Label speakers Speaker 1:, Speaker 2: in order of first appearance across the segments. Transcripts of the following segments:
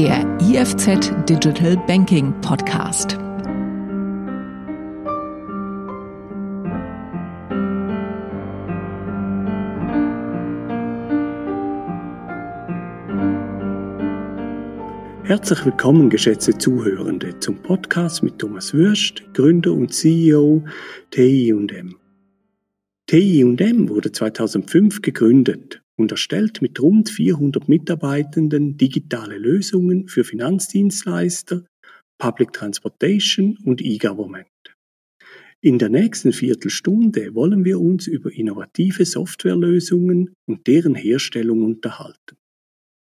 Speaker 1: der IFZ Digital Banking Podcast.
Speaker 2: Herzlich willkommen, geschätzte Zuhörende, zum Podcast mit Thomas Würst, Gründer und CEO TI&M. TI&M wurde 2005 gegründet und erstellt mit rund 400 Mitarbeitenden digitale Lösungen für Finanzdienstleister, Public Transportation und E-Government. In der nächsten Viertelstunde wollen wir uns über innovative Softwarelösungen und deren Herstellung unterhalten.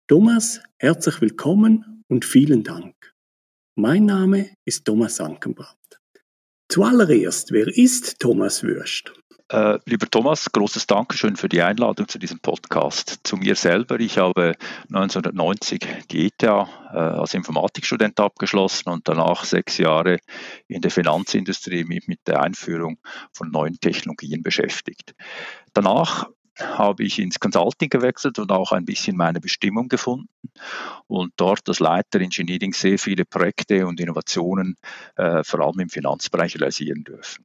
Speaker 2: Thomas, herzlich willkommen und vielen Dank. Mein Name ist Thomas Ankenbrand. Zuallererst, wer ist Thomas Würst?
Speaker 3: Äh, lieber Thomas, großes Dankeschön für die Einladung zu diesem Podcast. Zu mir selber. Ich habe 1990 die ETH äh, als Informatikstudent abgeschlossen und danach sechs Jahre in der Finanzindustrie mit, mit der Einführung von neuen Technologien beschäftigt. Danach habe ich ins Consulting gewechselt und auch ein bisschen meine Bestimmung gefunden und dort als Leiter Engineering sehr viele Projekte und Innovationen äh, vor allem im Finanzbereich realisieren dürfen.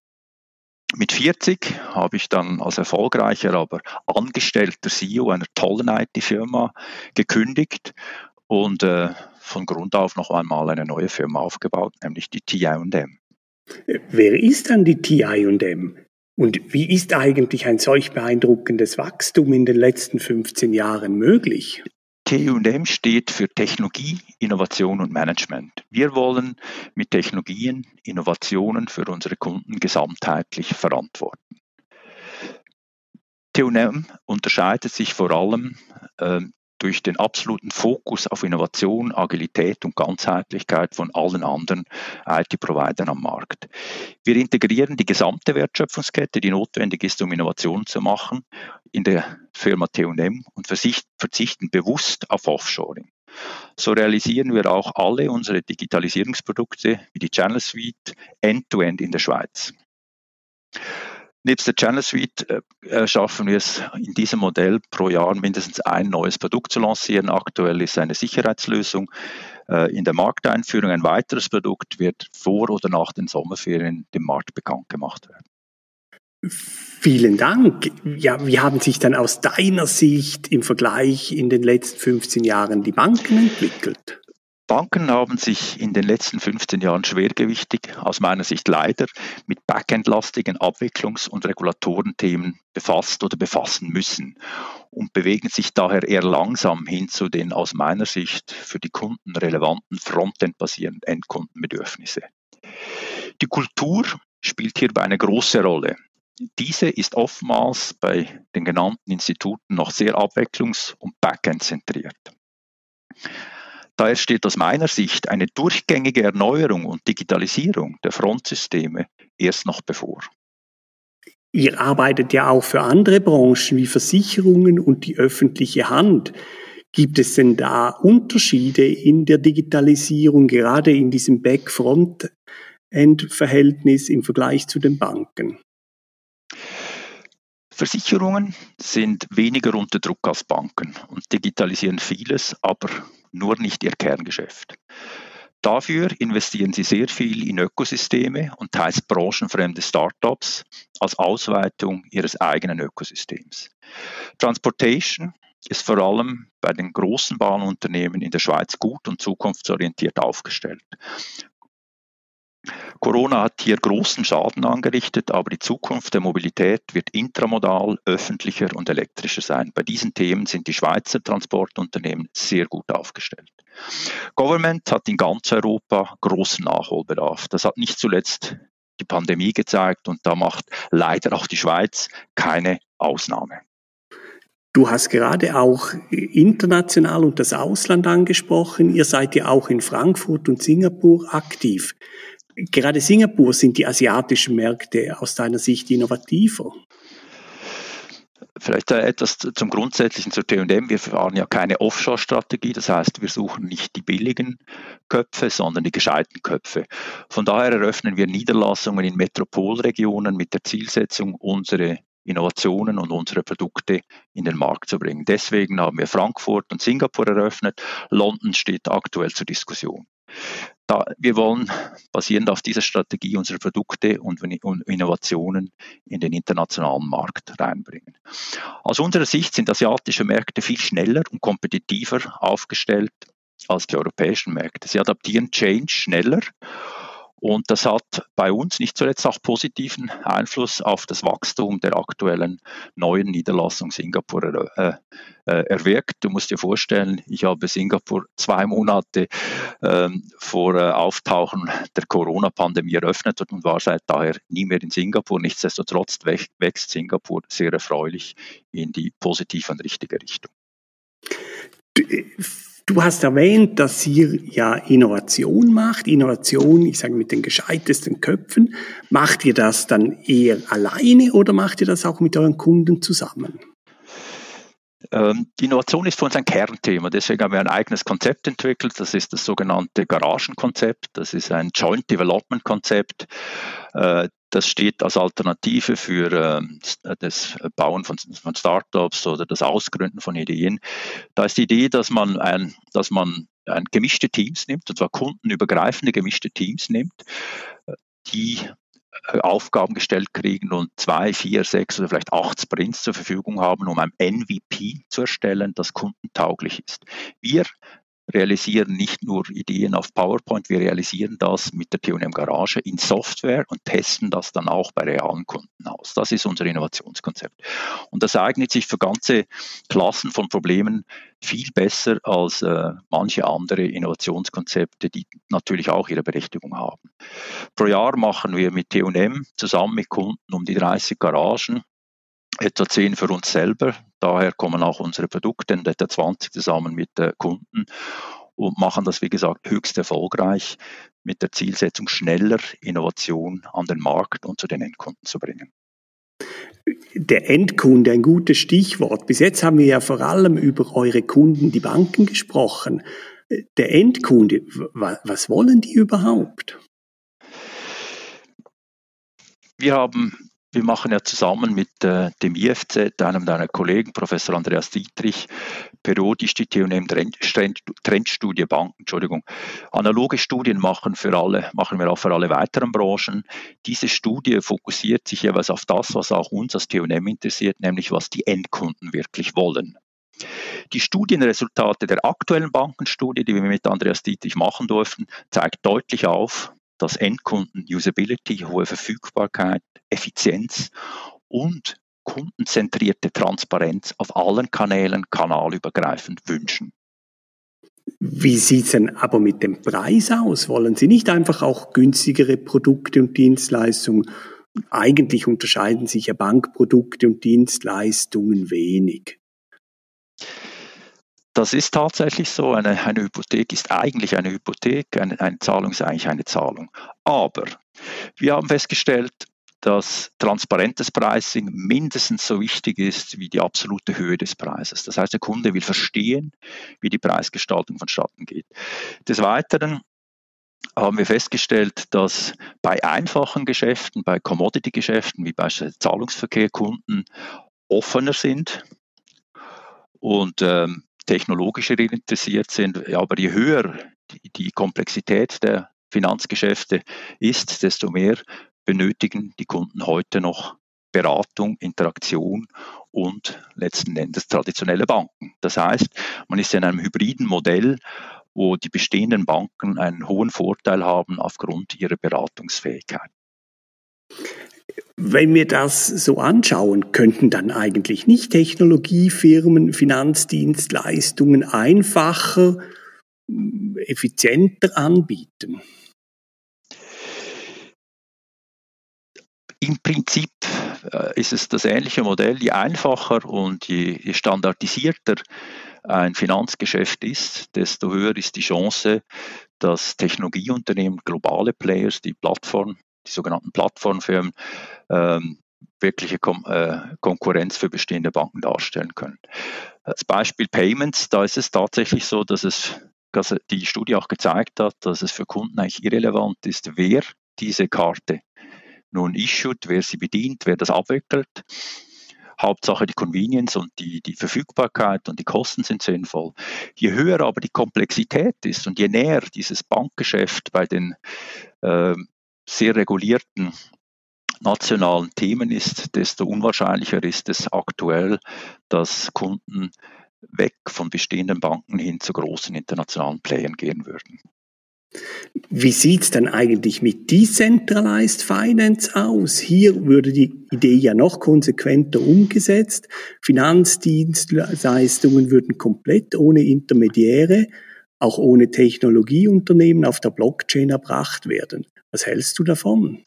Speaker 3: Mit 40 habe ich dann als erfolgreicher, aber angestellter CEO einer tollen IT-Firma gekündigt und äh, von Grund auf noch einmal eine neue Firma aufgebaut, nämlich die TI&M.
Speaker 2: Wer ist dann die TI&M? Und wie ist eigentlich ein solch beeindruckendes Wachstum in den letzten 15 Jahren möglich?
Speaker 3: TUM steht für Technologie, Innovation und Management. Wir wollen mit Technologien Innovationen für unsere Kunden gesamtheitlich verantworten. TUM unterscheidet sich vor allem äh, durch den absoluten Fokus auf Innovation, Agilität und Ganzheitlichkeit von allen anderen IT-Providern am Markt. Wir integrieren die gesamte Wertschöpfungskette, die notwendig ist, um Innovationen zu machen, in der Firma T&M und verzichten bewusst auf Offshoring. So realisieren wir auch alle unsere Digitalisierungsprodukte wie die Channel Suite end-to-end -end in der Schweiz. Nebst der Channel Suite äh, schaffen wir es in diesem Modell pro Jahr mindestens ein neues Produkt zu lancieren. Aktuell ist eine Sicherheitslösung äh, in der Markteinführung. Ein weiteres Produkt wird vor oder nach den Sommerferien dem Markt bekannt gemacht werden.
Speaker 2: Vielen Dank. Ja, wie haben sich dann aus deiner Sicht im Vergleich in den letzten 15 Jahren die Banken entwickelt?
Speaker 3: Banken haben sich in den letzten 15 Jahren schwergewichtig, aus meiner Sicht leider, mit backendlastigen Abwicklungs- und Regulatorenthemen befasst oder befassen müssen und bewegen sich daher eher langsam hin zu den aus meiner Sicht für die Kunden relevanten Frontend-basierenden Endkundenbedürfnisse. Die Kultur spielt hierbei eine große Rolle. Diese ist oftmals bei den genannten Instituten noch sehr abwechslungs- und backend zentriert. Daher steht aus meiner Sicht eine durchgängige Erneuerung und Digitalisierung der Frontsysteme erst noch bevor.
Speaker 2: Ihr arbeitet ja auch für andere Branchen wie Versicherungen und die öffentliche Hand. Gibt es denn da Unterschiede in der Digitalisierung, gerade in diesem Back-Front-End-Verhältnis im Vergleich zu den Banken?
Speaker 3: Versicherungen sind weniger unter Druck als Banken und digitalisieren vieles, aber nur nicht ihr Kerngeschäft. Dafür investieren sie sehr viel in Ökosysteme und teils branchenfremde Startups als Ausweitung ihres eigenen Ökosystems. Transportation ist vor allem bei den großen Bahnunternehmen in der Schweiz gut und zukunftsorientiert aufgestellt. Corona hat hier großen Schaden angerichtet, aber die Zukunft der Mobilität wird intramodal, öffentlicher und elektrischer sein. Bei diesen Themen sind die Schweizer Transportunternehmen sehr gut aufgestellt. Government hat in ganz Europa großen Nachholbedarf. Das hat nicht zuletzt die Pandemie gezeigt und da macht leider auch die Schweiz keine Ausnahme.
Speaker 2: Du hast gerade auch international und das Ausland angesprochen. Ihr seid ja auch in Frankfurt und Singapur aktiv. Gerade Singapur sind die asiatischen Märkte aus deiner Sicht innovativer.
Speaker 3: Vielleicht etwas zum Grundsätzlichen zur TM. Wir fahren ja keine Offshore-Strategie, das heißt, wir suchen nicht die billigen Köpfe, sondern die gescheiten Köpfe. Von daher eröffnen wir Niederlassungen in Metropolregionen mit der Zielsetzung, unsere Innovationen und unsere Produkte in den Markt zu bringen. Deswegen haben wir Frankfurt und Singapur eröffnet. London steht aktuell zur Diskussion. Da, wir wollen basierend auf dieser Strategie unsere Produkte und Innovationen in den internationalen Markt reinbringen. Aus unserer Sicht sind asiatische Märkte viel schneller und kompetitiver aufgestellt als die europäischen Märkte. Sie adaptieren Change schneller und das hat bei uns nicht zuletzt auch positiven Einfluss auf das Wachstum der aktuellen neuen Niederlassung Singapur äh, äh, erwirkt. Du musst dir vorstellen, ich habe Singapur zwei Monate äh, vor äh, Auftauchen der Corona-Pandemie eröffnet und war seit daher nie mehr in Singapur. Nichtsdestotrotz wächst Singapur sehr erfreulich in die positive und richtige Richtung.
Speaker 2: Du hast erwähnt, dass ihr ja Innovation macht. Innovation, ich sage mit den gescheitesten Köpfen. Macht ihr das dann eher alleine oder macht ihr das auch mit euren Kunden zusammen?
Speaker 3: Ähm, die Innovation ist für uns ein Kernthema. Deswegen haben wir ein eigenes Konzept entwickelt. Das ist das sogenannte Garagenkonzept. Das ist ein Joint Development Konzept. Äh, das steht als Alternative für äh, das Bauen von, von Startups oder das Ausgründen von Ideen. Da ist die Idee, dass man ein, dass man ein gemischte Teams nimmt, und zwar kundenübergreifende gemischte Teams nimmt, die äh, Aufgaben gestellt kriegen und zwei, vier, sechs oder vielleicht acht Sprints zur Verfügung haben, um ein MVP zu erstellen, das kundentauglich ist. Wir realisieren nicht nur Ideen auf PowerPoint, wir realisieren das mit der TUNM Garage in Software und testen das dann auch bei realen Kunden aus. Das ist unser Innovationskonzept. Und das eignet sich für ganze Klassen von Problemen viel besser als äh, manche andere Innovationskonzepte, die natürlich auch ihre Berechtigung haben. Pro Jahr machen wir mit TUNM zusammen mit Kunden um die 30 Garagen etwa 10 für uns selber. Daher kommen auch unsere Produkte in etwa 20 zusammen mit äh, Kunden und machen das, wie gesagt, höchst erfolgreich mit der Zielsetzung, schneller Innovation an den Markt und zu den Endkunden zu bringen.
Speaker 2: Der Endkunde, ein gutes Stichwort. Bis jetzt haben wir ja vor allem über eure Kunden, die Banken, gesprochen. Der Endkunde, was wollen die überhaupt?
Speaker 3: Wir haben wir machen ja zusammen mit äh, dem IFZ, einem deiner Kollegen, Professor Andreas Dietrich, periodisch die TUNM Trendstudie Banken, Entschuldigung, analoge Studien machen für alle, machen wir auch für alle weiteren Branchen. Diese Studie fokussiert sich jeweils auf das, was auch uns als TUNM interessiert, nämlich was die Endkunden wirklich wollen. Die Studienresultate der aktuellen Bankenstudie, die wir mit Andreas Dietrich machen durften, zeigt deutlich auf, dass Endkunden Usability, hohe Verfügbarkeit, Effizienz und kundenzentrierte Transparenz auf allen Kanälen kanalübergreifend wünschen.
Speaker 2: Wie sieht es denn aber mit dem Preis aus? Wollen Sie nicht einfach auch günstigere Produkte und Dienstleistungen? Eigentlich unterscheiden sich ja Bankprodukte und Dienstleistungen wenig.
Speaker 3: Das ist tatsächlich so. Eine, eine Hypothek ist eigentlich eine Hypothek, eine, eine Zahlung ist eigentlich eine Zahlung. Aber wir haben festgestellt, dass transparentes Pricing mindestens so wichtig ist wie die absolute Höhe des Preises. Das heißt, der Kunde will verstehen, wie die Preisgestaltung vonstatten geht. Des Weiteren haben wir festgestellt, dass bei einfachen Geschäften, bei Commodity-Geschäften wie beispielsweise Zahlungsverkehr Kunden offener sind und ähm, technologischer interessiert sind. Aber je höher die, die Komplexität der Finanzgeschäfte ist, desto mehr benötigen die Kunden heute noch Beratung, Interaktion und letzten Endes traditionelle Banken. Das heißt, man ist in einem hybriden Modell, wo die bestehenden Banken einen hohen Vorteil haben aufgrund ihrer Beratungsfähigkeit.
Speaker 2: Wenn wir das so anschauen, könnten dann eigentlich nicht Technologiefirmen Finanzdienstleistungen einfacher, effizienter anbieten?
Speaker 3: Im Prinzip äh, ist es das ähnliche Modell. Je einfacher und je standardisierter ein Finanzgeschäft ist, desto höher ist die Chance, dass Technologieunternehmen, globale Players, die Plattform die sogenannten Plattformfirmen, ähm, wirkliche Kom äh, Konkurrenz für bestehende Banken darstellen können. Als Beispiel Payments, da ist es tatsächlich so, dass es dass die Studie auch gezeigt hat, dass es für Kunden eigentlich irrelevant ist, wer diese Karte nun issued, wer sie bedient, wer das abwickelt. Hauptsache die Convenience und die, die Verfügbarkeit und die Kosten sind sinnvoll. Je höher aber die Komplexität ist und je näher dieses Bankgeschäft bei den äh, sehr regulierten nationalen Themen ist, desto unwahrscheinlicher ist es aktuell, dass Kunden weg von bestehenden Banken hin zu großen internationalen Playern gehen würden.
Speaker 2: Wie sieht es denn eigentlich mit Decentralized Finance aus? Hier würde die Idee ja noch konsequenter umgesetzt. Finanzdienstleistungen würden komplett ohne Intermediäre, auch ohne Technologieunternehmen auf der Blockchain erbracht werden. Was hältst du davon?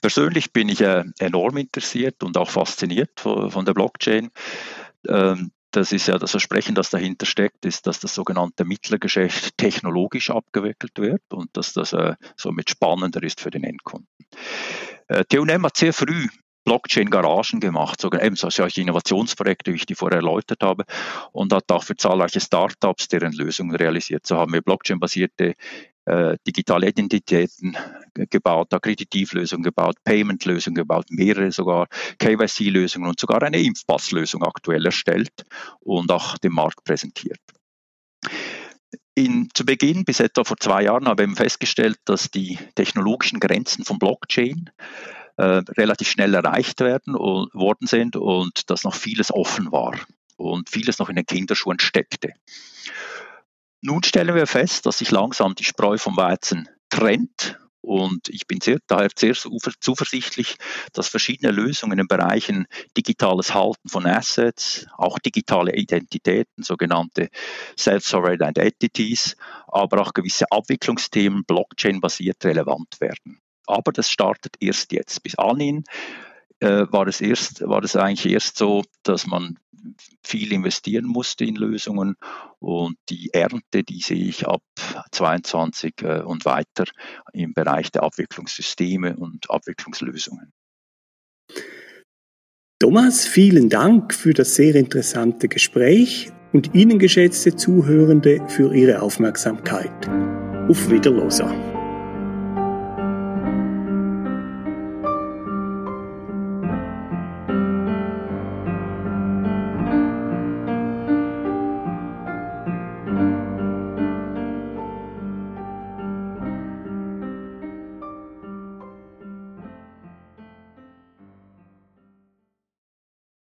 Speaker 3: Persönlich bin ich äh, enorm interessiert und auch fasziniert von, der Blockchain. Ähm, das ist ja das Versprechen, das dahinter steckt, ist, dass das sogenannte Mittlergeschäft technologisch abgewickelt wird und dass das äh, somit spannender ist für den Endkunden. Äh, TUNM hat sehr früh Blockchain-Garagen gemacht, sogar solche Innovationsprojekte, wie ich die vorher erläutert habe, und hat auch für zahlreiche Startups deren Lösungen realisiert. So haben wir Blockchain-basierte äh, digitale Identitäten gebaut, Akkreditivlösungen gebaut, Payment-Lösungen gebaut, mehrere sogar KYC-Lösungen und sogar eine Impfpasslösung aktuell erstellt und auch dem Markt präsentiert. In, zu Beginn, bis etwa vor zwei Jahren, haben wir festgestellt, dass die technologischen Grenzen von Blockchain äh, relativ schnell erreicht werden und, worden sind und dass noch vieles offen war und vieles noch in den Kinderschuhen steckte. Nun stellen wir fest, dass sich langsam die Spreu vom Weizen trennt und ich bin sehr, daher sehr zuversichtlich, dass verschiedene Lösungen in Bereichen digitales Halten von Assets, auch digitale Identitäten, sogenannte Self-Sovereign Identities, aber auch gewisse Abwicklungsthemen Blockchain-basiert relevant werden. Aber das startet erst jetzt. Bis anhin äh, war, es erst, war es eigentlich erst so, dass man viel investieren musste in Lösungen und die Ernte, die sehe ich ab 22 äh, und weiter im Bereich der Abwicklungssysteme und Abwicklungslösungen.
Speaker 2: Thomas, vielen Dank für das sehr interessante Gespräch und Ihnen, geschätzte Zuhörende, für Ihre Aufmerksamkeit. Auf Wiederloser.